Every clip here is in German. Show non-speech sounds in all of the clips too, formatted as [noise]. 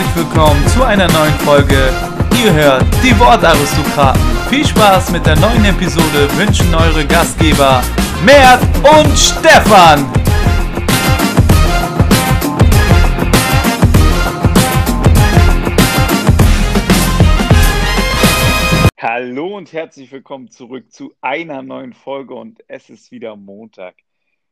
herzlich willkommen zu einer neuen Folge. Ihr hört die Wortaristokraten. Viel Spaß mit der neuen Episode wünschen eure Gastgeber Mert und Stefan. Hallo und herzlich willkommen zurück zu einer neuen Folge und es ist wieder Montag.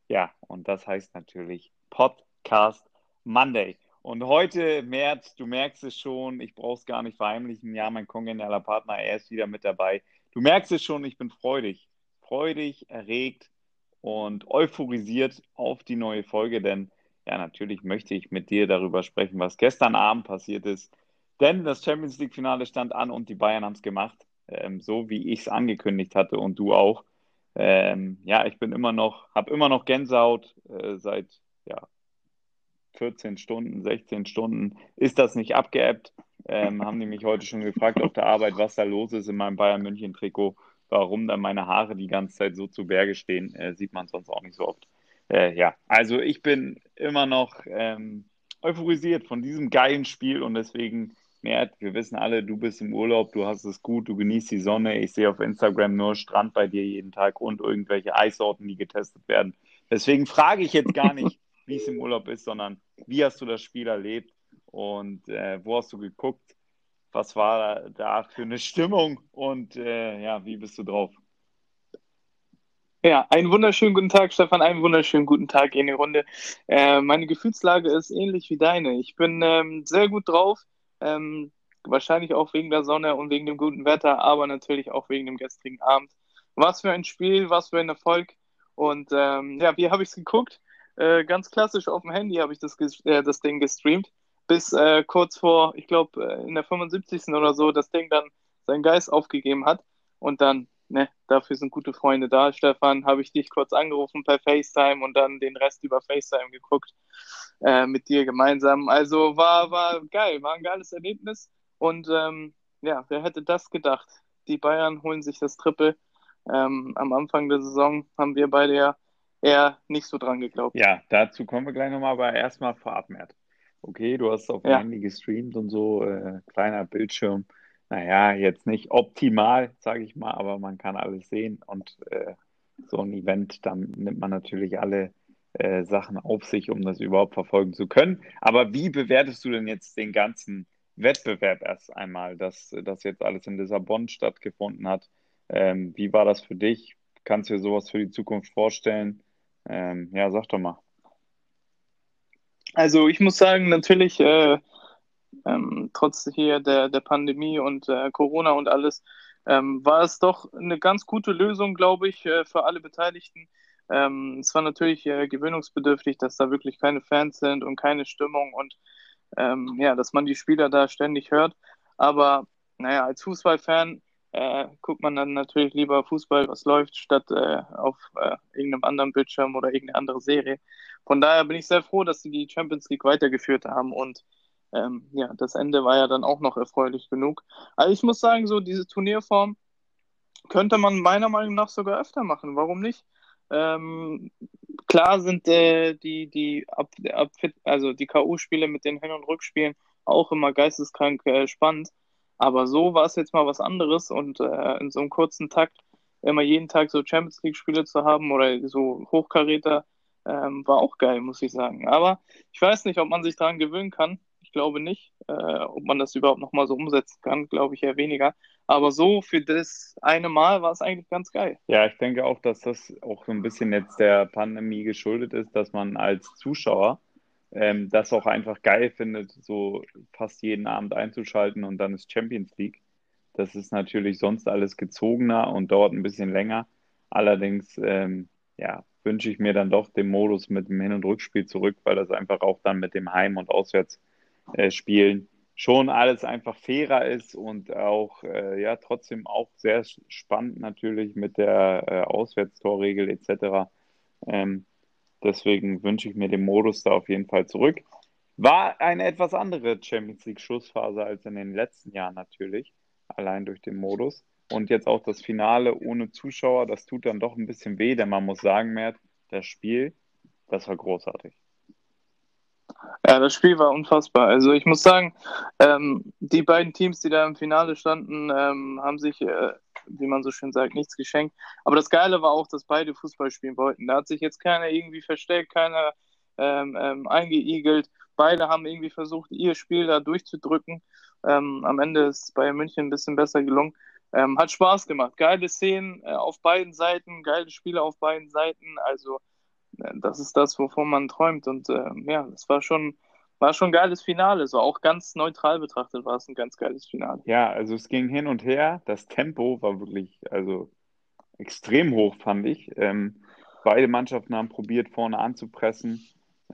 Ja, und das heißt natürlich Podcast Monday. Und heute, Mert, du merkst es schon, ich brauche es gar nicht verheimlichen. Ja, mein kongenialer Partner, er ist wieder mit dabei. Du merkst es schon, ich bin freudig. Freudig, erregt und euphorisiert auf die neue Folge, denn ja, natürlich möchte ich mit dir darüber sprechen, was gestern Abend passiert ist. Denn das Champions League-Finale stand an und die Bayern haben es gemacht ähm, so wie ich es angekündigt hatte und du auch. Ähm, ja, ich bin immer noch, habe immer noch Gänsehaut äh, seit ja, 14 Stunden, 16 Stunden. Ist das nicht abgeebbt? Ähm, haben die mich heute schon gefragt auf der Arbeit, was da los ist in meinem Bayern München Trikot, warum dann meine Haare die ganze Zeit so zu Berge stehen, äh, sieht man sonst auch nicht so oft. Äh, ja, also ich bin immer noch ähm, euphorisiert von diesem geilen Spiel und deswegen Mert, wir wissen alle, du bist im Urlaub, du hast es gut, du genießt die Sonne. Ich sehe auf Instagram nur Strand bei dir jeden Tag und irgendwelche Eissorten, die getestet werden. Deswegen frage ich jetzt gar nicht, wie es im Urlaub ist, sondern wie hast du das Spiel erlebt und äh, wo hast du geguckt? Was war da für eine Stimmung und äh, ja, wie bist du drauf? Ja, einen wunderschönen guten Tag, Stefan, einen wunderschönen guten Tag in die Runde. Äh, meine Gefühlslage ist ähnlich wie deine. Ich bin ähm, sehr gut drauf. Ähm, wahrscheinlich auch wegen der Sonne und wegen dem guten Wetter, aber natürlich auch wegen dem gestrigen Abend. Was für ein Spiel, was für ein Erfolg. Und ähm, ja, wie habe ich es geguckt? Äh, ganz klassisch auf dem Handy habe ich das, äh, das Ding gestreamt. Bis äh, kurz vor, ich glaube, äh, in der 75. oder so, das Ding dann seinen Geist aufgegeben hat. Und dann, ne, dafür sind gute Freunde da. Stefan, habe ich dich kurz angerufen per FaceTime und dann den Rest über FaceTime geguckt äh, mit dir gemeinsam. Also war, war geil, war ein geiles Erlebnis. Und ähm, ja, wer hätte das gedacht? Die Bayern holen sich das Triple. Ähm, am Anfang der Saison haben wir beide ja eher nicht so dran geglaubt. Ja, dazu kommen wir gleich nochmal, aber erstmal vorab, Mert. Okay, du hast auf dem ja. Handy gestreamt und so, äh, kleiner Bildschirm. Naja, jetzt nicht optimal, sage ich mal, aber man kann alles sehen und äh, so ein Event, dann nimmt man natürlich alle äh, Sachen auf sich, um das überhaupt verfolgen zu können. Aber wie bewertest du denn jetzt den ganzen Wettbewerb erst einmal, dass das jetzt alles in Lissabon stattgefunden hat? Ähm, wie war das für dich? Kannst du dir sowas für die Zukunft vorstellen? Ähm, ja, sag doch mal. Also ich muss sagen, natürlich, äh, ähm, trotz hier der, der Pandemie und äh, Corona und alles, ähm, war es doch eine ganz gute Lösung, glaube ich, äh, für alle Beteiligten. Ähm, es war natürlich äh, gewöhnungsbedürftig, dass da wirklich keine Fans sind und keine Stimmung und ähm, ja, dass man die Spieler da ständig hört. Aber naja, als Fußballfan äh, guckt man dann natürlich lieber Fußball, was läuft, statt äh, auf äh, irgendeinem anderen Bildschirm oder irgendeine andere Serie. Von daher bin ich sehr froh, dass sie die Champions League weitergeführt haben und ähm, ja, das Ende war ja dann auch noch erfreulich genug. Also ich muss sagen, so diese Turnierform könnte man meiner Meinung nach sogar öfter machen. Warum nicht? Ähm, klar sind äh, die, die, Ab, Ab, also die K.O.-Spiele mit den Hin- und Rückspielen auch immer geisteskrank äh, spannend. Aber so war es jetzt mal was anderes und äh, in so einem kurzen Takt immer jeden Tag so Champions League-Spiele zu haben oder so Hochkaräter ähm, war auch geil, muss ich sagen. Aber ich weiß nicht, ob man sich daran gewöhnen kann. Ich glaube nicht. Äh, ob man das überhaupt nochmal so umsetzen kann, glaube ich eher weniger. Aber so für das eine Mal war es eigentlich ganz geil. Ja, ich denke auch, dass das auch so ein bisschen jetzt der Pandemie geschuldet ist, dass man als Zuschauer ähm, das auch einfach geil findet, so fast jeden Abend einzuschalten und dann ist Champions League. Das ist natürlich sonst alles gezogener und dauert ein bisschen länger. Allerdings, ähm, ja, wünsche ich mir dann doch den Modus mit dem Hin- und Rückspiel zurück, weil das einfach auch dann mit dem Heim- und Auswärtsspielen äh, schon alles einfach fairer ist und auch äh, ja trotzdem auch sehr spannend natürlich mit der äh, Auswärtstorregel etc. Ähm, deswegen wünsche ich mir den Modus da auf jeden Fall zurück. War eine etwas andere Champions League Schlussphase als in den letzten Jahren natürlich, allein durch den Modus. Und jetzt auch das Finale ohne Zuschauer, das tut dann doch ein bisschen weh, denn man muss sagen, Mert, das Spiel, das war großartig. Ja, das Spiel war unfassbar. Also ich muss sagen, ähm, die beiden Teams, die da im Finale standen, ähm, haben sich, äh, wie man so schön sagt, nichts geschenkt. Aber das Geile war auch, dass beide Fußball spielen wollten. Da hat sich jetzt keiner irgendwie versteckt, keiner ähm, ähm eingeigelt. Beide haben irgendwie versucht, ihr Spiel da durchzudrücken. Ähm, am Ende ist es bei München ein bisschen besser gelungen. Ähm, hat Spaß gemacht. Geile Szenen äh, auf beiden Seiten, geile Spiele auf beiden Seiten. Also äh, das ist das, wovon man träumt. Und äh, ja, das war schon, war schon ein geiles Finale. So auch ganz neutral betrachtet war es ein ganz geiles Finale. Ja, also es ging hin und her. Das Tempo war wirklich, also extrem hoch, fand ich. Ähm, beide Mannschaften haben probiert, vorne anzupressen.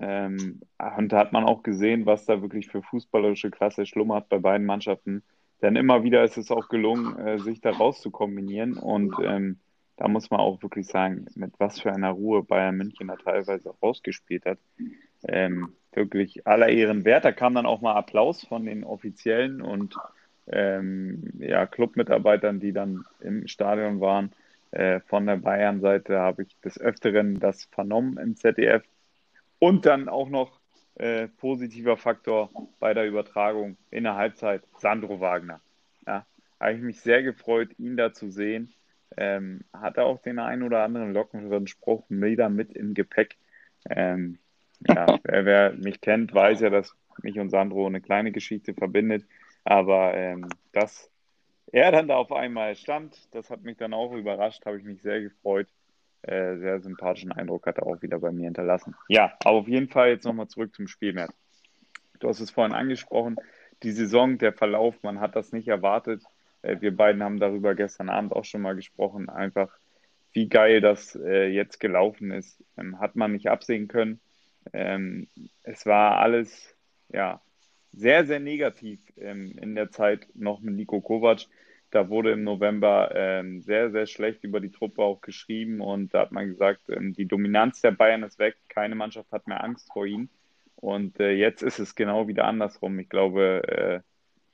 Ähm, und da hat man auch gesehen, was da wirklich für fußballerische Klasse schlummert bei beiden Mannschaften. Denn immer wieder ist es auch gelungen, äh, sich da raus zu kombinieren. Und ähm, da muss man auch wirklich sagen, mit was für einer Ruhe Bayern München da teilweise rausgespielt hat. Ähm, wirklich aller Ehren wert. Da kam dann auch mal Applaus von den Offiziellen und ähm, ja, Clubmitarbeitern, die dann im Stadion waren. Äh, von der Bayern-Seite habe ich des Öfteren das vernommen im ZDF. Und dann auch noch äh, positiver Faktor bei der Übertragung in der Halbzeit, Sandro Wagner. Ja, habe ich mich sehr gefreut, ihn da zu sehen. Ähm, hat er auch den einen oder anderen lockeren Spruch wieder mit im Gepäck. Ähm, ja, [laughs] wer, wer, mich kennt, weiß ja, dass mich und Sandro eine kleine Geschichte verbindet. Aber ähm, dass er dann da auf einmal stand, das hat mich dann auch überrascht, habe ich mich sehr gefreut. Äh, sehr sympathischen Eindruck hat er auch wieder bei mir hinterlassen. Ja, aber auf jeden Fall jetzt nochmal zurück zum Spiel, Du hast es vorhin angesprochen, die Saison, der Verlauf, man hat das nicht erwartet. Äh, wir beiden haben darüber gestern Abend auch schon mal gesprochen, einfach wie geil das äh, jetzt gelaufen ist. Ähm, hat man nicht absehen können. Ähm, es war alles ja, sehr, sehr negativ ähm, in der Zeit noch mit Nico Kovac. Da wurde im November ähm, sehr, sehr schlecht über die Truppe auch geschrieben und da hat man gesagt, ähm, die Dominanz der Bayern ist weg, keine Mannschaft hat mehr Angst vor ihnen. Und äh, jetzt ist es genau wieder andersrum. Ich glaube, äh,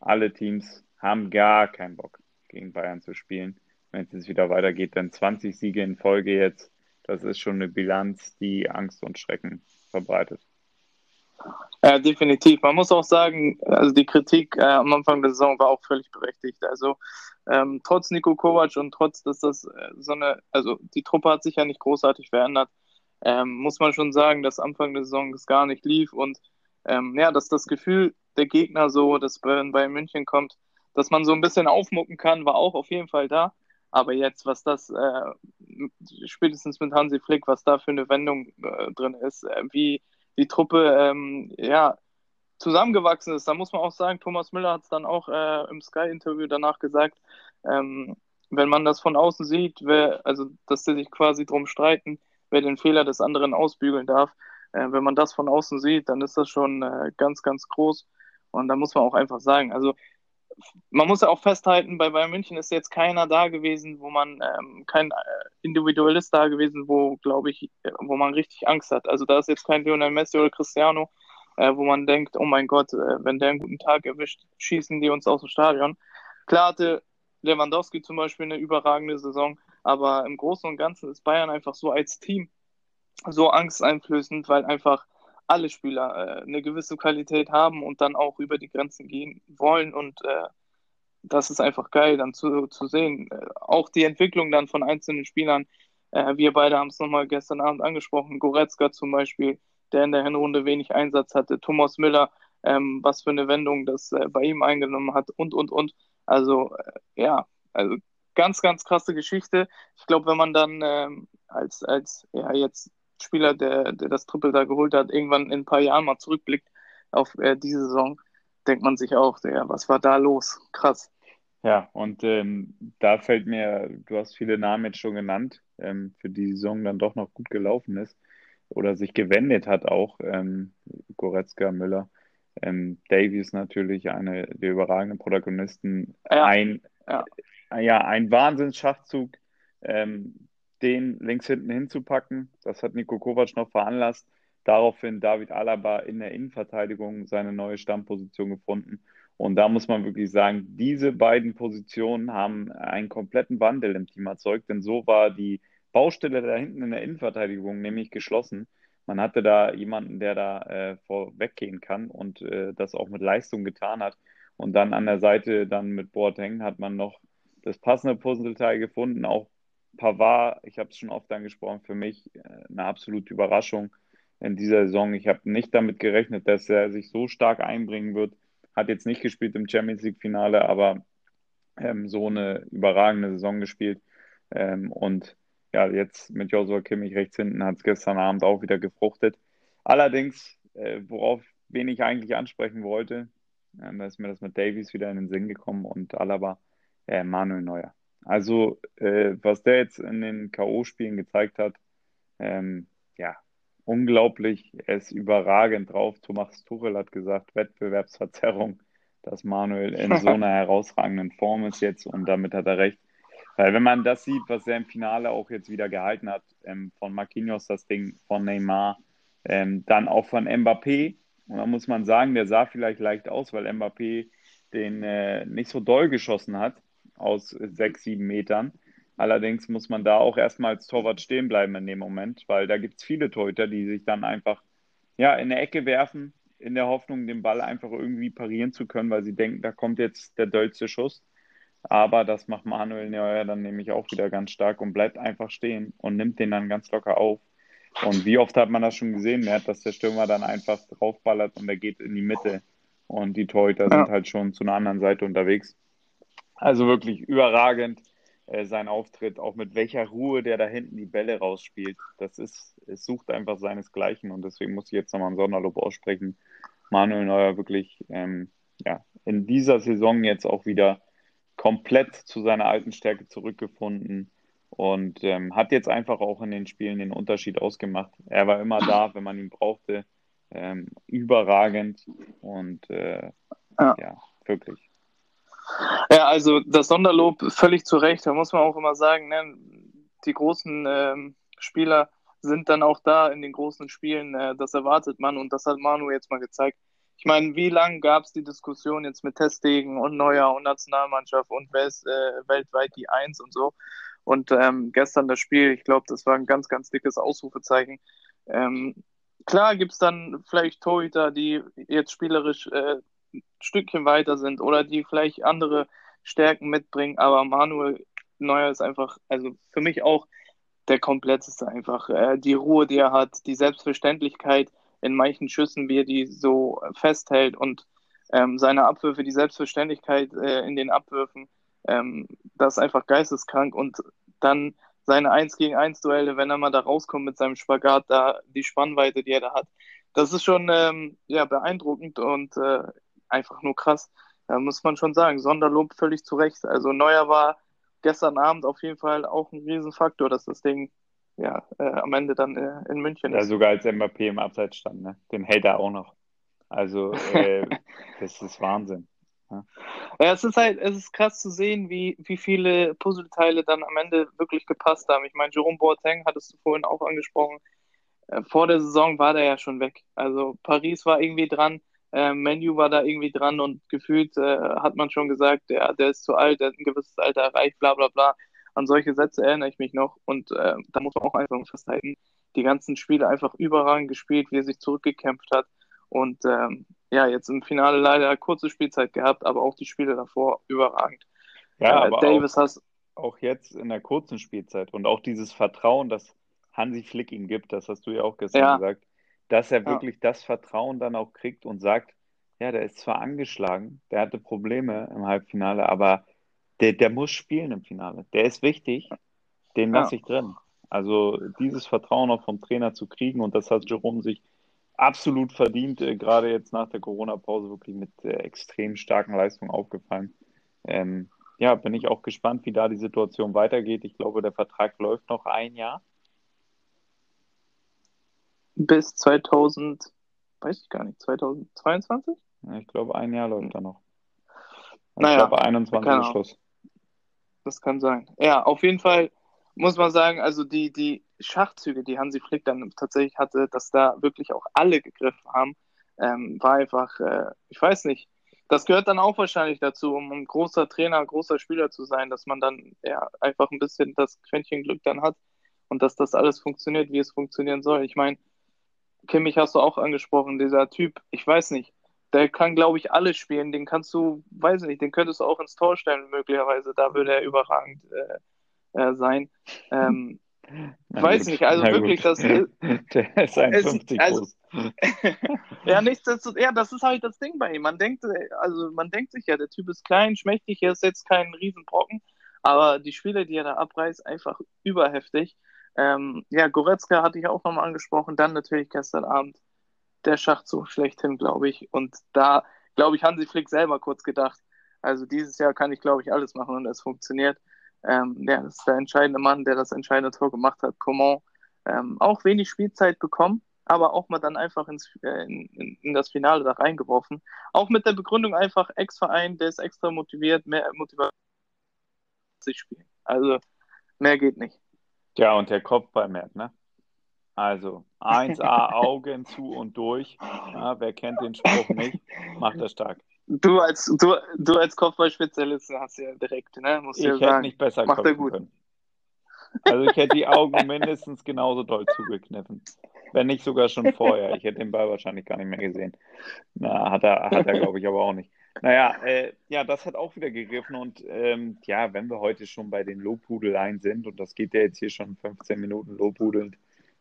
alle Teams haben gar keinen Bock, gegen Bayern zu spielen, wenn es jetzt wieder weitergeht. Denn 20 Siege in Folge jetzt, das ist schon eine Bilanz, die Angst und Schrecken verbreitet. Ja, definitiv. Man muss auch sagen, also die Kritik äh, am Anfang der Saison war auch völlig berechtigt. Also ähm, trotz Nico Kovac und trotz, dass das äh, so eine, also die Truppe hat sich ja nicht großartig verändert, ähm, muss man schon sagen, dass Anfang der Saison es gar nicht lief und ähm, ja, dass das Gefühl der Gegner so, dass Bayern bei München kommt, dass man so ein bisschen aufmucken kann, war auch auf jeden Fall da. Aber jetzt, was das äh, spätestens mit Hansi Flick, was da für eine Wendung äh, drin ist, äh, wie die Truppe ähm, ja, zusammengewachsen ist. Da muss man auch sagen, Thomas Müller hat es dann auch äh, im Sky-Interview danach gesagt, ähm, wenn man das von außen sieht, wer, also dass sie sich quasi drum streiten, wer den Fehler des anderen ausbügeln darf, äh, wenn man das von außen sieht, dann ist das schon äh, ganz, ganz groß. Und da muss man auch einfach sagen, also man muss ja auch festhalten, bei Bayern München ist jetzt keiner da gewesen, wo man, ähm, kein äh, Individualist da gewesen, wo, glaube ich, wo man richtig Angst hat. Also da ist jetzt kein Lionel Messi oder Cristiano, äh, wo man denkt, oh mein Gott, äh, wenn der einen guten Tag erwischt, schießen die uns aus dem Stadion. Klar hatte Lewandowski zum Beispiel eine überragende Saison, aber im Großen und Ganzen ist Bayern einfach so als Team so angsteinflößend, weil einfach alle Spieler äh, eine gewisse Qualität haben und dann auch über die Grenzen gehen wollen. Und äh, das ist einfach geil dann zu, zu sehen. Äh, auch die Entwicklung dann von einzelnen Spielern. Äh, wir beide haben es nochmal gestern Abend angesprochen. Goretzka zum Beispiel, der in der Hinrunde wenig Einsatz hatte. Thomas Müller, ähm, was für eine Wendung das äh, bei ihm eingenommen hat und, und, und. Also, äh, ja, also ganz, ganz krasse Geschichte. Ich glaube, wenn man dann ähm, als, als ja, jetzt Spieler, der, der das Triple da geholt hat, irgendwann in ein paar Jahren mal zurückblickt auf äh, diese Saison, denkt man sich auch, ja, was war da los? Krass. Ja, und ähm, da fällt mir, du hast viele Namen jetzt schon genannt, ähm, für die Saison dann doch noch gut gelaufen ist oder sich gewendet hat auch, ähm, Goretzka, Müller. Ähm, Davies natürlich, eine der überragenden Protagonisten. Ja, ein, ja. ja ein Wahnsinnsschachzug. Den links hinten hinzupacken. Das hat Nico Kovac noch veranlasst. Daraufhin David Alaba in der Innenverteidigung seine neue Stammposition gefunden. Und da muss man wirklich sagen, diese beiden Positionen haben einen kompletten Wandel im Team erzeugt, denn so war die Baustelle da hinten in der Innenverteidigung nämlich geschlossen. man hatte da jemanden, der da äh, vorweggehen kann und äh, das auch mit Leistung getan hat. Und dann an der Seite, dann mit Boateng, hat man noch das passende Puzzleteil gefunden. Auch Pavard, ich habe es schon oft angesprochen, für mich äh, eine absolute Überraschung in dieser Saison. Ich habe nicht damit gerechnet, dass er sich so stark einbringen wird. Hat jetzt nicht gespielt im Champions League-Finale, aber ähm, so eine überragende Saison gespielt. Ähm, und ja, jetzt mit Joshua Kimmich rechts hinten hat es gestern Abend auch wieder gefruchtet. Allerdings, äh, worauf wen ich eigentlich ansprechen wollte, äh, da ist mir das mit Davies wieder in den Sinn gekommen und Alaba, äh, Manuel Neuer. Also, äh, was der jetzt in den K.O.-Spielen gezeigt hat, ähm, ja, unglaublich. Er ist überragend drauf. Thomas Tuchel hat gesagt, Wettbewerbsverzerrung, dass Manuel in so einer [laughs] herausragenden Form ist jetzt und damit hat er recht. Weil wenn man das sieht, was er im Finale auch jetzt wieder gehalten hat, ähm, von Marquinhos das Ding, von Neymar, ähm, dann auch von Mbappé, und da muss man sagen, der sah vielleicht leicht aus, weil Mbappé den äh, nicht so doll geschossen hat aus sechs, sieben Metern. Allerdings muss man da auch erstmal als Torwart stehen bleiben in dem Moment, weil da gibt es viele Torhüter, die sich dann einfach ja, in der Ecke werfen, in der Hoffnung, den Ball einfach irgendwie parieren zu können, weil sie denken, da kommt jetzt der dollste Schuss. Aber das macht Manuel Neuer dann nämlich auch wieder ganz stark und bleibt einfach stehen und nimmt den dann ganz locker auf. Und wie oft hat man das schon gesehen, Mert, dass der Stürmer dann einfach draufballert und er geht in die Mitte und die Torhüter ja. sind halt schon zu einer anderen Seite unterwegs. Also wirklich überragend äh, sein Auftritt, auch mit welcher Ruhe der da hinten die Bälle rausspielt. Das ist, es sucht einfach seinesgleichen und deswegen muss ich jetzt nochmal ein Sonderlob aussprechen. Manuel Neuer wirklich ähm, ja, in dieser Saison jetzt auch wieder komplett zu seiner alten Stärke zurückgefunden und ähm, hat jetzt einfach auch in den Spielen den Unterschied ausgemacht. Er war immer da, wenn man ihn brauchte. Ähm, überragend und äh, ja. ja. wirklich. Ja, also das Sonderlob völlig zu Recht. Da muss man auch immer sagen, ne, die großen ähm, Spieler sind dann auch da in den großen Spielen. Äh, das erwartet man und das hat Manu jetzt mal gezeigt. Ich meine, wie lange gab es die Diskussion jetzt mit Testegen und Neuer und Nationalmannschaft und wer ist äh, weltweit die Eins und so? Und ähm, gestern das Spiel, ich glaube, das war ein ganz, ganz dickes Ausrufezeichen. Ähm, klar gibt es dann vielleicht Torhüter, die jetzt spielerisch äh, ein Stückchen weiter sind oder die vielleicht andere Stärken mitbringen, aber Manuel Neuer ist einfach, also für mich auch der kompletteste einfach. Äh, die Ruhe, die er hat, die Selbstverständlichkeit, in manchen Schüssen, wie er die so festhält und ähm, seine Abwürfe, die Selbstverständlichkeit äh, in den Abwürfen, ähm, das ist einfach geisteskrank. Und dann seine 1 gegen 1 Duelle, wenn er mal da rauskommt mit seinem Spagat, da die Spannweite, die er da hat, das ist schon ähm, ja, beeindruckend und äh, einfach nur krass. Da muss man schon sagen, Sonderlob völlig zu Recht. Also Neuer war gestern Abend auf jeden Fall auch ein Riesenfaktor, dass das Ding ja, äh, am Ende dann äh, in München ja, ist. sogar als Mbappé im Abseits stand, ne? den hält er auch noch. Also, äh, [laughs] das ist Wahnsinn. Ja. ja. es ist halt, es ist krass zu sehen, wie, wie viele Puzzleteile dann am Ende wirklich gepasst haben. Ich meine, Jerome Boateng hattest du vorhin auch angesprochen. Äh, vor der Saison war der ja schon weg. Also Paris war irgendwie dran, äh, Menu war da irgendwie dran und gefühlt äh, hat man schon gesagt, der, der ist zu alt, der hat ein gewisses Alter erreicht, bla bla bla. An solche Sätze erinnere ich mich noch und äh, da muss man auch einfach festhalten, die ganzen Spiele einfach überragend gespielt, wie er sich zurückgekämpft hat und ähm, ja, jetzt im Finale leider kurze Spielzeit gehabt, aber auch die Spiele davor überragend. Ja, äh, aber Davis auch, hast auch jetzt in der kurzen Spielzeit und auch dieses Vertrauen, das Hansi Flick ihm gibt, das hast du ja auch gestern ja. gesagt, dass er wirklich ja. das Vertrauen dann auch kriegt und sagt, ja, der ist zwar angeschlagen, der hatte Probleme im Halbfinale, aber der, der muss spielen im Finale. Der ist wichtig, den lasse ich drin. Also dieses Vertrauen auch vom Trainer zu kriegen und das hat Jerome sich absolut verdient, äh, gerade jetzt nach der Corona-Pause wirklich mit äh, extrem starken Leistungen aufgefallen. Ähm, ja, bin ich auch gespannt, wie da die Situation weitergeht. Ich glaube, der Vertrag läuft noch ein Jahr. Bis 2000, weiß ich gar nicht, 2022? Ja, ich glaube, ein Jahr läuft er noch. Ich naja, glaube, 21 Schluss. Das kann sein. Ja, auf jeden Fall muss man sagen, also die, die Schachzüge, die Hansi Flick dann tatsächlich hatte, dass da wirklich auch alle gegriffen haben, ähm, war einfach, äh, ich weiß nicht, das gehört dann auch wahrscheinlich dazu, um ein großer Trainer, großer Spieler zu sein, dass man dann ja einfach ein bisschen das Quäntchen Glück dann hat und dass das alles funktioniert, wie es funktionieren soll. Ich meine, Kimmich hast du auch angesprochen, dieser Typ, ich weiß nicht, der kann, glaube ich, alles spielen. Den kannst du, weiß nicht, den könntest du auch ins Tor stellen, möglicherweise. Da würde er überragend äh, äh, sein. Ähm, [laughs] weiß gut, nicht, also wirklich, das [laughs] Der ist 51 also, groß. [laughs] ja, nichtsdestotrotz, ja, das ist halt das Ding bei ihm. Man denkt, also man denkt sich ja, der Typ ist klein, schmächtig, er ist jetzt kein Riesenbrocken, aber die Spiele, die er da abreißt, einfach überheftig. Ähm, ja, Goretzka hatte ich auch nochmal angesprochen, dann natürlich gestern Abend der Schachzug schlechthin, glaube ich. Und da, glaube ich, Hansi Flick selber kurz gedacht, also dieses Jahr kann ich, glaube ich, alles machen und es funktioniert. Ähm, ja, das ist der entscheidende Mann, der das entscheidende Tor gemacht hat. Coman ähm, auch wenig Spielzeit bekommen, aber auch mal dann einfach ins, äh, in, in, das Finale da reingeworfen. Auch mit der Begründung einfach Ex-Verein, der ist extra motiviert, mehr motiviert sich spielen. Also mehr geht nicht. Ja, und der Kopf bei Matt, ne? Also 1A [laughs] Augen zu und durch. Ja, wer kennt den Spruch nicht, macht das stark. Du als, du, du als Kopfballspezialist hast ja direkt, ne? Musst ich ja hätte sagen. nicht besser Macht er gut. Können. Also ich hätte die Augen mindestens genauso doll zugekniffen. Wenn nicht sogar schon vorher. Ich hätte den Ball wahrscheinlich gar nicht mehr gesehen. Na, hat er, hat er glaube ich, aber auch nicht. Naja, äh, ja, das hat auch wieder gegriffen. Und ähm, ja, wenn wir heute schon bei den Lobhudeleien sind, und das geht ja jetzt hier schon 15 Minuten lobhudelnd,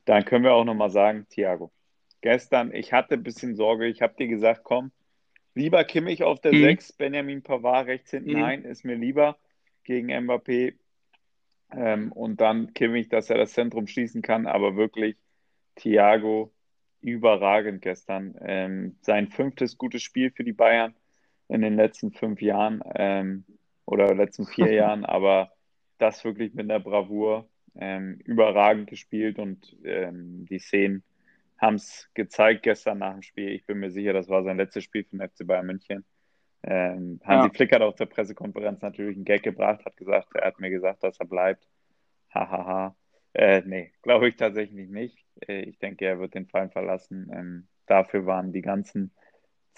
dann können wir auch nochmal sagen, Thiago, gestern, ich hatte ein bisschen Sorge, ich habe dir gesagt, komm, Lieber Kimmich auf der mhm. 6, Benjamin Pavard rechts hinten mhm. ein, ist mir lieber gegen Mbappé. Ähm, und dann Kimmich, dass er das Zentrum schließen kann, aber wirklich Thiago überragend gestern. Ähm, sein fünftes gutes Spiel für die Bayern in den letzten fünf Jahren ähm, oder letzten vier [laughs] Jahren, aber das wirklich mit einer Bravour ähm, überragend gespielt und ähm, die Szenen haben es gezeigt gestern nach dem Spiel. Ich bin mir sicher, das war sein letztes Spiel für den FC Bayern München. Ähm, Hansi ja. Flick hat auf der Pressekonferenz natürlich einen Gag gebracht, hat gesagt, er hat mir gesagt, dass er bleibt. Hahaha. Ha, ha. Äh, nee, glaube ich tatsächlich nicht. Äh, ich denke, er wird den Verein verlassen. Ähm, dafür waren die ganzen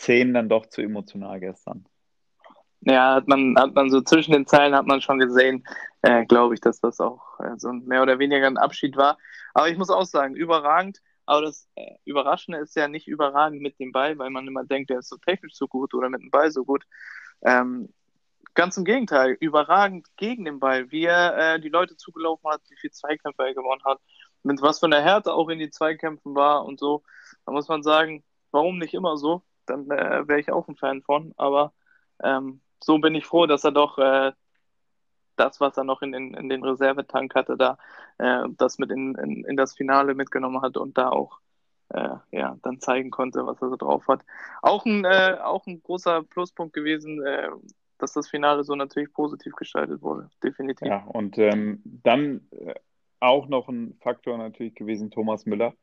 Szenen dann doch zu emotional gestern. Ja, hat man, hat man so zwischen den Zeilen hat man schon gesehen, äh, glaube ich, dass das auch äh, so mehr oder weniger ein Abschied war. Aber ich muss auch sagen, überragend. Aber das äh, Überraschende ist ja nicht überragend mit dem Ball, weil man immer denkt, der ist so technisch so gut oder mit dem Ball so gut. Ähm, ganz im Gegenteil, überragend gegen den Ball, wie er äh, die Leute zugelaufen hat, wie viele Zweikämpfe er gewonnen hat, mit was für einer Härte auch in die Zweikämpfen war und so. Da muss man sagen, warum nicht immer so? Dann äh, wäre ich auch ein Fan von. Aber ähm, so bin ich froh, dass er doch äh, das, was er noch in, in, in den Reservetank hatte, da äh, das mit in, in, in, das Finale mitgenommen hat und da auch äh, ja, dann zeigen konnte, was er so drauf hat. Auch ein, äh, auch ein großer Pluspunkt gewesen, äh, dass das Finale so natürlich positiv gestaltet wurde, definitiv. Ja, und ähm, dann äh, auch noch ein Faktor natürlich gewesen, Thomas Müller.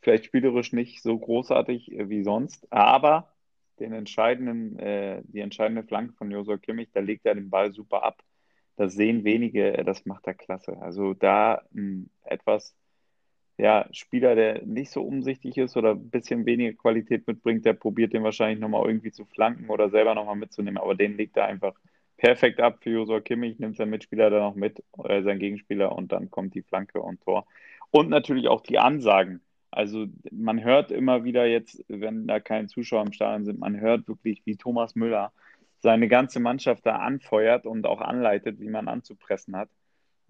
Vielleicht spielerisch nicht so großartig äh, wie sonst, aber den entscheidenden, die entscheidende Flanke von Josua Kimmich, da legt er den Ball super ab das sehen wenige, das macht er klasse. Also da ein etwas, ja, Spieler, der nicht so umsichtig ist oder ein bisschen weniger Qualität mitbringt, der probiert den wahrscheinlich nochmal irgendwie zu flanken oder selber nochmal mitzunehmen, aber den legt er einfach perfekt ab für Josua Kimmich, nimmt sein Mitspieler dann noch mit, äh, sein Gegenspieler und dann kommt die Flanke und Tor. Und natürlich auch die Ansagen. Also man hört immer wieder jetzt, wenn da keine Zuschauer im Stadion sind, man hört wirklich, wie Thomas Müller seine ganze Mannschaft da anfeuert und auch anleitet, wie man anzupressen hat.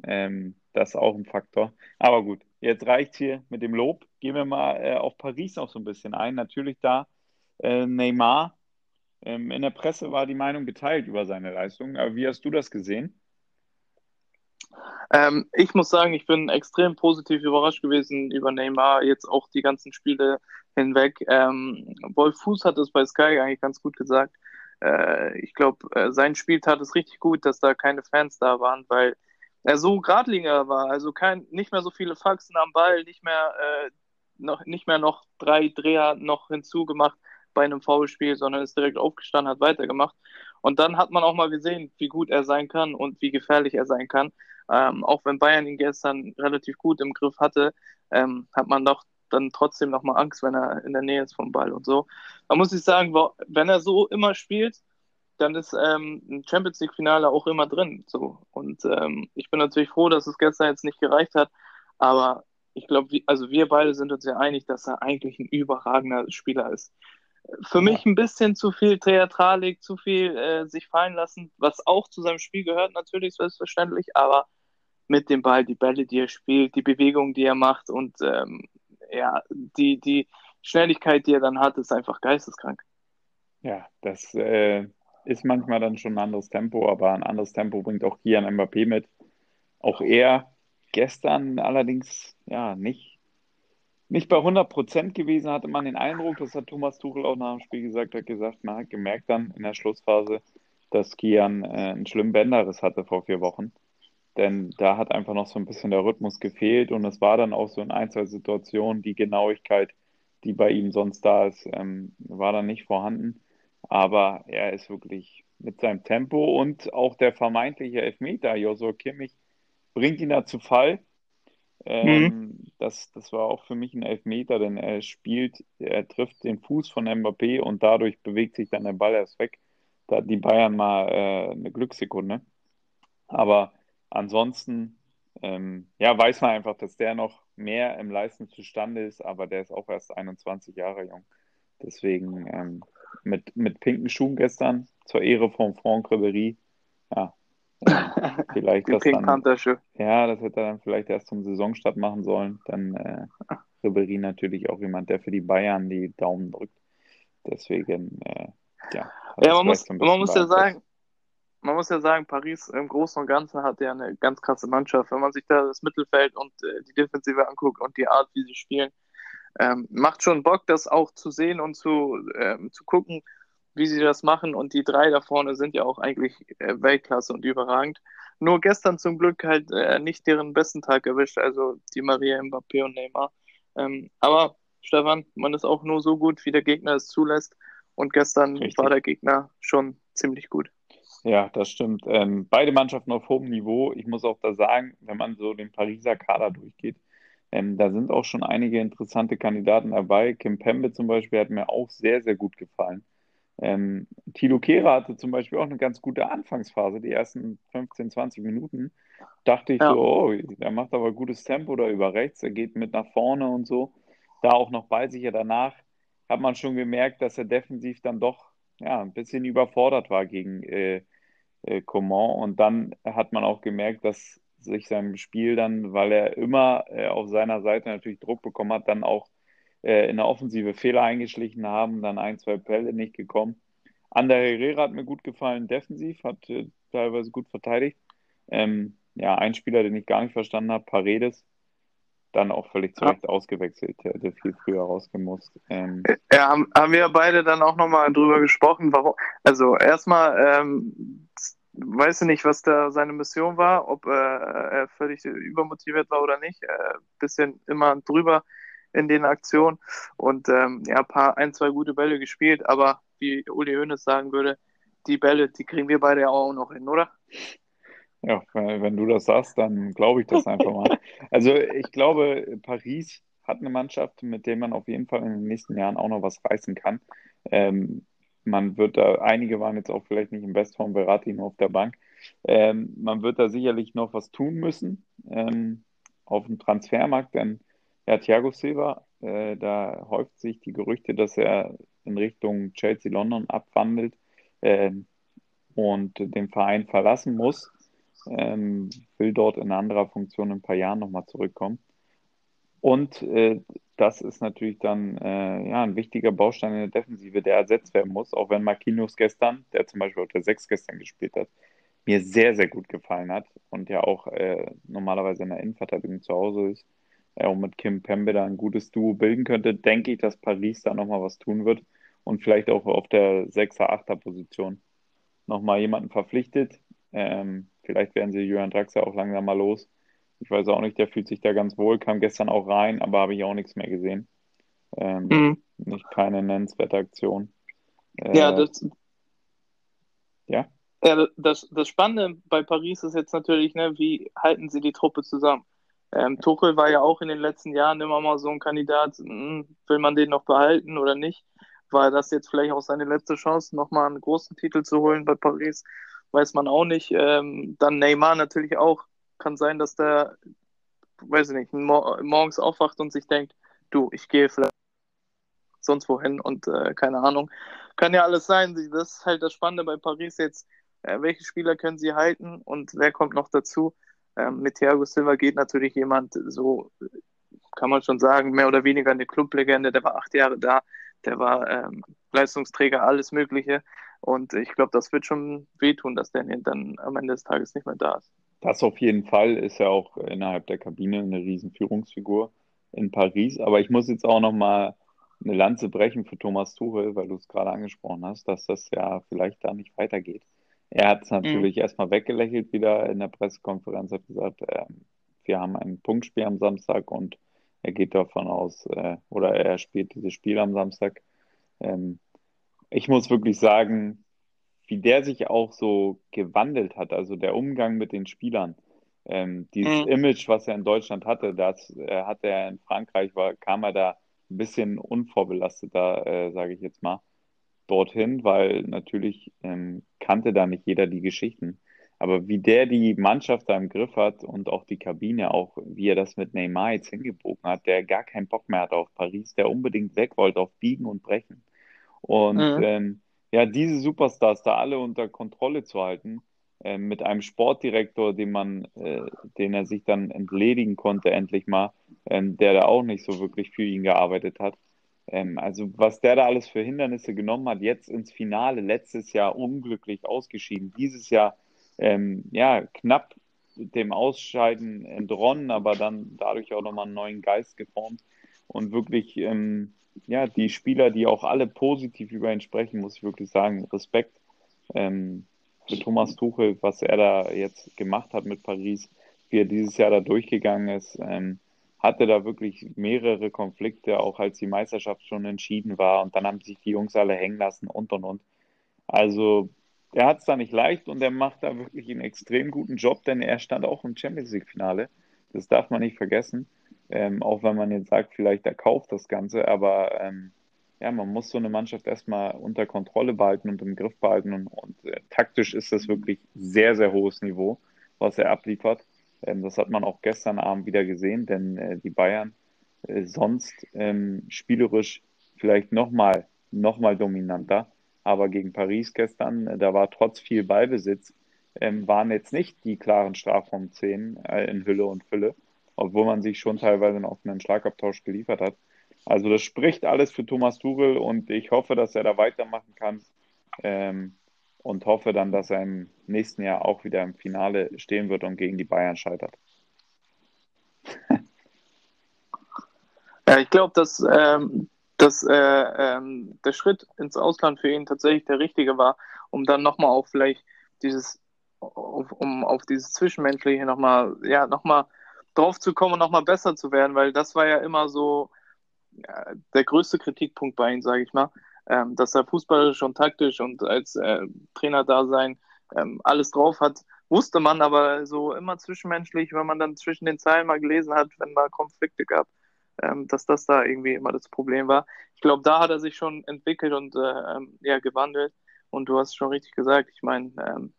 Ähm, das ist auch ein Faktor. Aber gut, jetzt reicht hier mit dem Lob. Gehen wir mal äh, auf Paris noch so ein bisschen ein. Natürlich da äh, Neymar. Ähm, in der Presse war die Meinung geteilt über seine Leistung. Aber wie hast du das gesehen? Ähm, ich muss sagen, ich bin extrem positiv überrascht gewesen über Neymar, jetzt auch die ganzen Spiele hinweg. Ähm, Wolf Fuß hat es bei Sky eigentlich ganz gut gesagt äh, ich glaube, äh, sein Spiel tat es richtig gut, dass da keine Fans da waren, weil er so geradliniger war. Also kein, nicht mehr so viele Faxen am Ball, nicht mehr, äh, noch, nicht mehr noch drei Dreher noch hinzugemacht bei einem Foulspiel, sondern ist direkt aufgestanden, hat weitergemacht. Und dann hat man auch mal gesehen, wie gut er sein kann und wie gefährlich er sein kann. Ähm, auch wenn Bayern ihn gestern relativ gut im Griff hatte, ähm, hat man doch dann trotzdem nochmal Angst, wenn er in der Nähe ist vom Ball und so. Da muss ich sagen, wenn er so immer spielt, dann ist ähm, ein Champions League-Finale auch immer drin. So. Und ähm, ich bin natürlich froh, dass es gestern jetzt nicht gereicht hat. Aber ich glaube, also wir beide sind uns ja einig, dass er eigentlich ein überragender Spieler ist. Für mich ein bisschen zu viel Theatralik, zu viel äh, sich fallen lassen, was auch zu seinem Spiel gehört, natürlich selbstverständlich, aber mit dem Ball, die Bälle, die er spielt, die Bewegungen, die er macht und ähm, ja, die, die Schnelligkeit, die er dann hat, ist einfach geisteskrank. Ja, das äh, ist manchmal dann schon ein anderes Tempo, aber ein anderes Tempo bringt auch hier ein Mbappé mit. Auch er gestern allerdings ja nicht, nicht bei 100 Prozent gewesen, hatte man den Eindruck, das hat Thomas Tuchel auch nach dem Spiel gesagt, hat gesagt, man hat gemerkt dann in der Schlussphase, dass Kian äh, einen schlimmen Bänderriss hatte vor vier Wochen. Denn da hat einfach noch so ein bisschen der Rhythmus gefehlt und es war dann auch so in ein, zwei Situationen die Genauigkeit, die bei ihm sonst da ist, ähm, war dann nicht vorhanden. Aber er ist wirklich mit seinem Tempo und auch der vermeintliche Elfmeter, Josua Kimmich, bringt ihn da zu Fall. Ähm, mhm. das, das war auch für mich ein Elfmeter, denn er spielt, er trifft den Fuß von Mbappé und dadurch bewegt sich dann der Ball erst weg. Da hat die Bayern mal äh, eine Glückssekunde. Aber ansonsten, ähm, ja, weiß man einfach, dass der noch mehr im Leisten zustande ist, aber der ist auch erst 21 Jahre jung. Deswegen ähm, mit, mit pinken Schuhen gestern zur Ehre von Franck Ribéry. Ja, vielleicht das dann, Ja, das hätte er dann vielleicht erst zum Saisonstart machen sollen. Dann äh, Ribéry natürlich auch jemand, der für die Bayern die Daumen drückt. Deswegen, äh, ja. Ja, man muss, man muss ja sagen, man muss ja sagen, Paris im Großen und Ganzen hat ja eine ganz krasse Mannschaft. Wenn man sich da das Mittelfeld und äh, die Defensive anguckt und die Art, wie sie spielen, ähm, macht schon Bock, das auch zu sehen und zu, ähm, zu gucken, wie sie das machen. Und die drei da vorne sind ja auch eigentlich äh, Weltklasse und überragend. Nur gestern zum Glück halt äh, nicht deren besten Tag erwischt, also die Maria Mbappé und Neymar. Ähm, aber Stefan, man ist auch nur so gut, wie der Gegner es zulässt. Und gestern Richtig. war der Gegner schon ziemlich gut. Ja, das stimmt. Ähm, beide Mannschaften auf hohem Niveau. Ich muss auch da sagen, wenn man so den Pariser Kader durchgeht, ähm, da sind auch schon einige interessante Kandidaten dabei. Kim Pembe zum Beispiel hat mir auch sehr, sehr gut gefallen. Ähm, Tilo Kehrer hatte zum Beispiel auch eine ganz gute Anfangsphase, die ersten 15, 20 Minuten. Dachte ich ja. so, oh, der macht aber gutes Tempo da über rechts, er geht mit nach vorne und so. Da auch noch bei sich. Ja, danach hat man schon gemerkt, dass er defensiv dann doch ja, ein bisschen überfordert war gegen äh, äh, Coman. Und dann hat man auch gemerkt, dass sich sein Spiel dann, weil er immer äh, auf seiner Seite natürlich Druck bekommen hat, dann auch äh, in der Offensive Fehler eingeschlichen haben, dann ein, zwei Pelle nicht gekommen. Ander Herrera hat mir gut gefallen, defensiv, hat äh, teilweise gut verteidigt. Ähm, ja, ein Spieler, den ich gar nicht verstanden habe, Paredes, dann auch völlig zu Recht ausgewechselt, der hätte viel früher rausgemusst. Ähm, ja, haben, haben wir beide dann auch nochmal drüber gesprochen, warum. Also erstmal, ähm, weiß ich nicht, was da seine Mission war, ob äh, er völlig übermotiviert war oder nicht. Äh, bisschen immer drüber in den Aktionen und ähm, ja, ein paar, ein, zwei gute Bälle gespielt, aber wie Uli Hoeneß sagen würde, die Bälle, die kriegen wir beide ja auch noch hin, oder? Ja, wenn du das sagst, dann glaube ich das einfach mal. Also ich glaube, Paris hat eine Mannschaft, mit der man auf jeden Fall in den nächsten Jahren auch noch was reißen kann. Ähm, man wird da, einige waren jetzt auch vielleicht nicht im Bestform, Berati nur auf der Bank. Ähm, man wird da sicherlich noch was tun müssen ähm, auf dem Transfermarkt, denn ja, Thiago Silva, äh, da häuft sich die Gerüchte, dass er in Richtung Chelsea London abwandelt äh, und den Verein verlassen muss. Ähm, will dort in anderer Funktion in ein paar Jahren nochmal zurückkommen. Und äh, das ist natürlich dann äh, ja, ein wichtiger Baustein in der Defensive, der ersetzt werden muss, auch wenn Marquinhos gestern, der zum Beispiel auf der 6 gestern gespielt hat, mir sehr, sehr gut gefallen hat und ja auch äh, normalerweise in der Innenverteidigung zu Hause ist, auch mit Kim Pembe da ein gutes Duo bilden könnte, denke ich, dass Paris da nochmal was tun wird und vielleicht auch auf der 6er, 8er Position nochmal jemanden verpflichtet. Ähm, vielleicht werden sie Jürgen Draxler auch langsam mal los ich weiß auch nicht, der fühlt sich da ganz wohl, kam gestern auch rein, aber habe ich auch nichts mehr gesehen. Ähm, mhm. Nicht keine nennenswerte Aktion. Äh, ja, das, ja? Ja, das, das Spannende bei Paris ist jetzt natürlich, ne, wie halten sie die Truppe zusammen? Ähm, Tuchel war ja auch in den letzten Jahren immer mal so ein Kandidat, mh, hm, will man den noch behalten oder nicht? War das jetzt vielleicht auch seine letzte Chance, nochmal einen großen Titel zu holen bei Paris? Weiß man auch nicht. Ähm, dann Neymar natürlich auch kann sein, dass der weiß ich nicht, morgens aufwacht und sich denkt, du, ich gehe vielleicht sonst wohin und äh, keine Ahnung. Kann ja alles sein. Das ist halt das Spannende bei Paris jetzt. Äh, welche Spieler können sie halten und wer kommt noch dazu? Ähm, mit Thiago Silva geht natürlich jemand so, kann man schon sagen, mehr oder weniger eine Clublegende. Der war acht Jahre da, der war ähm, Leistungsträger, alles Mögliche. Und ich glaube, das wird schon wehtun, dass der dann am Ende des Tages nicht mehr da ist. Das auf jeden Fall ist ja auch innerhalb der Kabine eine riesen Führungsfigur in Paris. Aber ich muss jetzt auch noch mal eine Lanze brechen für Thomas Tuchel, weil du es gerade angesprochen hast, dass das ja vielleicht da nicht weitergeht. Er hat es mhm. natürlich mhm. erstmal weggelächelt wieder in der Pressekonferenz, hat gesagt, äh, wir haben ein Punktspiel am Samstag und er geht davon aus, äh, oder er spielt dieses Spiel am Samstag. Ähm, ich muss wirklich sagen, wie der sich auch so gewandelt hat, also der Umgang mit den Spielern. Ähm, dieses mhm. Image, was er in Deutschland hatte, das äh, hatte er in Frankreich, war, kam er da ein bisschen unvorbelasteter, äh, sage ich jetzt mal, dorthin, weil natürlich ähm, kannte da nicht jeder die Geschichten. Aber wie der die Mannschaft da im Griff hat und auch die Kabine, auch wie er das mit Neymar jetzt hingebogen hat, der gar keinen Bock mehr hatte auf Paris, der unbedingt weg wollte auf Biegen und Brechen. Und mhm. ähm, ja, diese Superstars da alle unter Kontrolle zu halten, äh, mit einem Sportdirektor, den man, äh, den er sich dann entledigen konnte, endlich mal, ähm, der da auch nicht so wirklich für ihn gearbeitet hat. Ähm, also was der da alles für Hindernisse genommen hat, jetzt ins Finale, letztes Jahr unglücklich ausgeschieden, dieses Jahr ähm, ja knapp dem Ausscheiden entronnen, aber dann dadurch auch nochmal einen neuen Geist geformt und wirklich ähm, ja die Spieler, die auch alle positiv über ihn sprechen, muss ich wirklich sagen, Respekt ähm, für Thomas Tuchel, was er da jetzt gemacht hat mit Paris, wie er dieses Jahr da durchgegangen ist. Ähm, hatte da wirklich mehrere Konflikte, auch als die Meisterschaft schon entschieden war. Und dann haben sich die Jungs alle hängen lassen und und und. Also er hat es da nicht leicht und er macht da wirklich einen extrem guten Job, denn er stand auch im Champions League-Finale. Das darf man nicht vergessen. Ähm, auch wenn man jetzt sagt, vielleicht er kauft das Ganze, aber ähm, ja, man muss so eine Mannschaft erstmal unter Kontrolle behalten und im Griff behalten. Und, und äh, taktisch ist das wirklich sehr, sehr hohes Niveau, was er abliefert. Ähm, das hat man auch gestern Abend wieder gesehen, denn äh, die Bayern äh, sonst ähm, spielerisch vielleicht nochmal noch mal dominanter. Aber gegen Paris gestern, äh, da war trotz viel Ballbesitz, ähm, waren jetzt nicht die klaren Strafraumszenen in Hülle und Fülle, obwohl man sich schon teilweise einen offenen Schlagabtausch geliefert hat. Also das spricht alles für Thomas Tuchel und ich hoffe, dass er da weitermachen kann. Ähm, und hoffe dann, dass er im nächsten Jahr auch wieder im Finale stehen wird und gegen die Bayern scheitert. [laughs] ja, ich glaube, dass, ähm, dass äh, ähm, der Schritt ins Ausland für ihn tatsächlich der richtige war, um dann nochmal auf vielleicht dieses, auf, um auf dieses Zwischenmenschliche nochmal, ja, nochmal drauf zu kommen und nochmal besser zu werden, weil das war ja immer so ja, der größte Kritikpunkt bei ihm, sage ich mal ähm, dass er fußballisch und taktisch und als äh, Trainer da sein ähm, alles drauf hat, wusste man aber so immer zwischenmenschlich, wenn man dann zwischen den Zeilen mal gelesen hat, wenn mal Konflikte gab, ähm, dass das da irgendwie immer das Problem war. Ich glaube, da hat er sich schon entwickelt und äh, ähm, ja, gewandelt. Und du hast schon richtig gesagt, ich meine, ähm,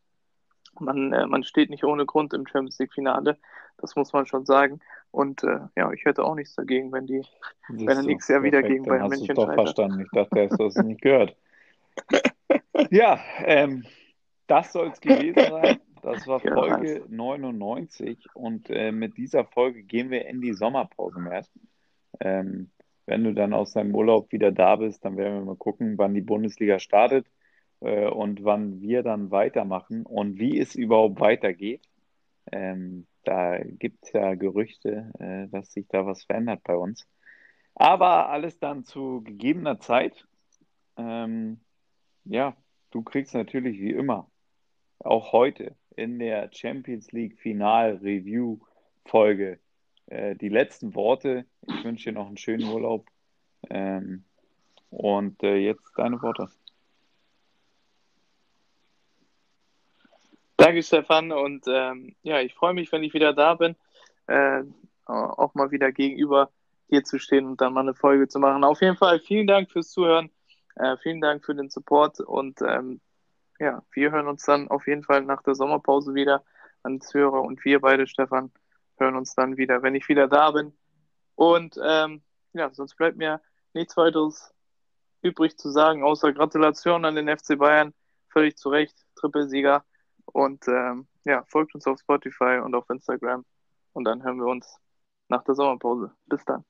man, äh, man steht nicht ohne Grund im Champions League-Finale. Das muss man schon sagen. Und äh, ja, ich hätte auch nichts dagegen, wenn die, wenn er nächstes Jahr wieder gegen Bayern München doch verstanden. Ich dachte, er hast das nicht gehört. [laughs] ja, ähm, das soll es gewesen sein. Das war Folge ja, 99 und äh, mit dieser Folge gehen wir in die Sommerpause, Mert. Ähm, wenn du dann aus deinem Urlaub wieder da bist, dann werden wir mal gucken, wann die Bundesliga startet äh, und wann wir dann weitermachen und wie es überhaupt weitergeht. Ähm, da gibt es ja Gerüchte, äh, dass sich da was verändert bei uns. Aber alles dann zu gegebener Zeit. Ähm, ja, du kriegst natürlich wie immer, auch heute in der Champions League Final Review Folge, äh, die letzten Worte. Ich wünsche dir noch einen schönen Urlaub. Ähm, und äh, jetzt deine Worte. Danke, Stefan. Und ähm, ja, ich freue mich, wenn ich wieder da bin, äh, auch mal wieder gegenüber hier zu stehen und dann mal eine Folge zu machen. Auf jeden Fall vielen Dank fürs Zuhören. Äh, vielen Dank für den Support und ähm, ja, wir hören uns dann auf jeden Fall nach der Sommerpause wieder ans Hörer und wir beide, Stefan. hören uns dann wieder, wenn ich wieder da bin. Und ähm, ja, sonst bleibt mir nichts weiteres übrig zu sagen, außer Gratulation an den FC Bayern. Völlig zu Recht, Trippelsieger. Und ähm, ja, folgt uns auf Spotify und auf Instagram. Und dann hören wir uns nach der Sommerpause. Bis dann.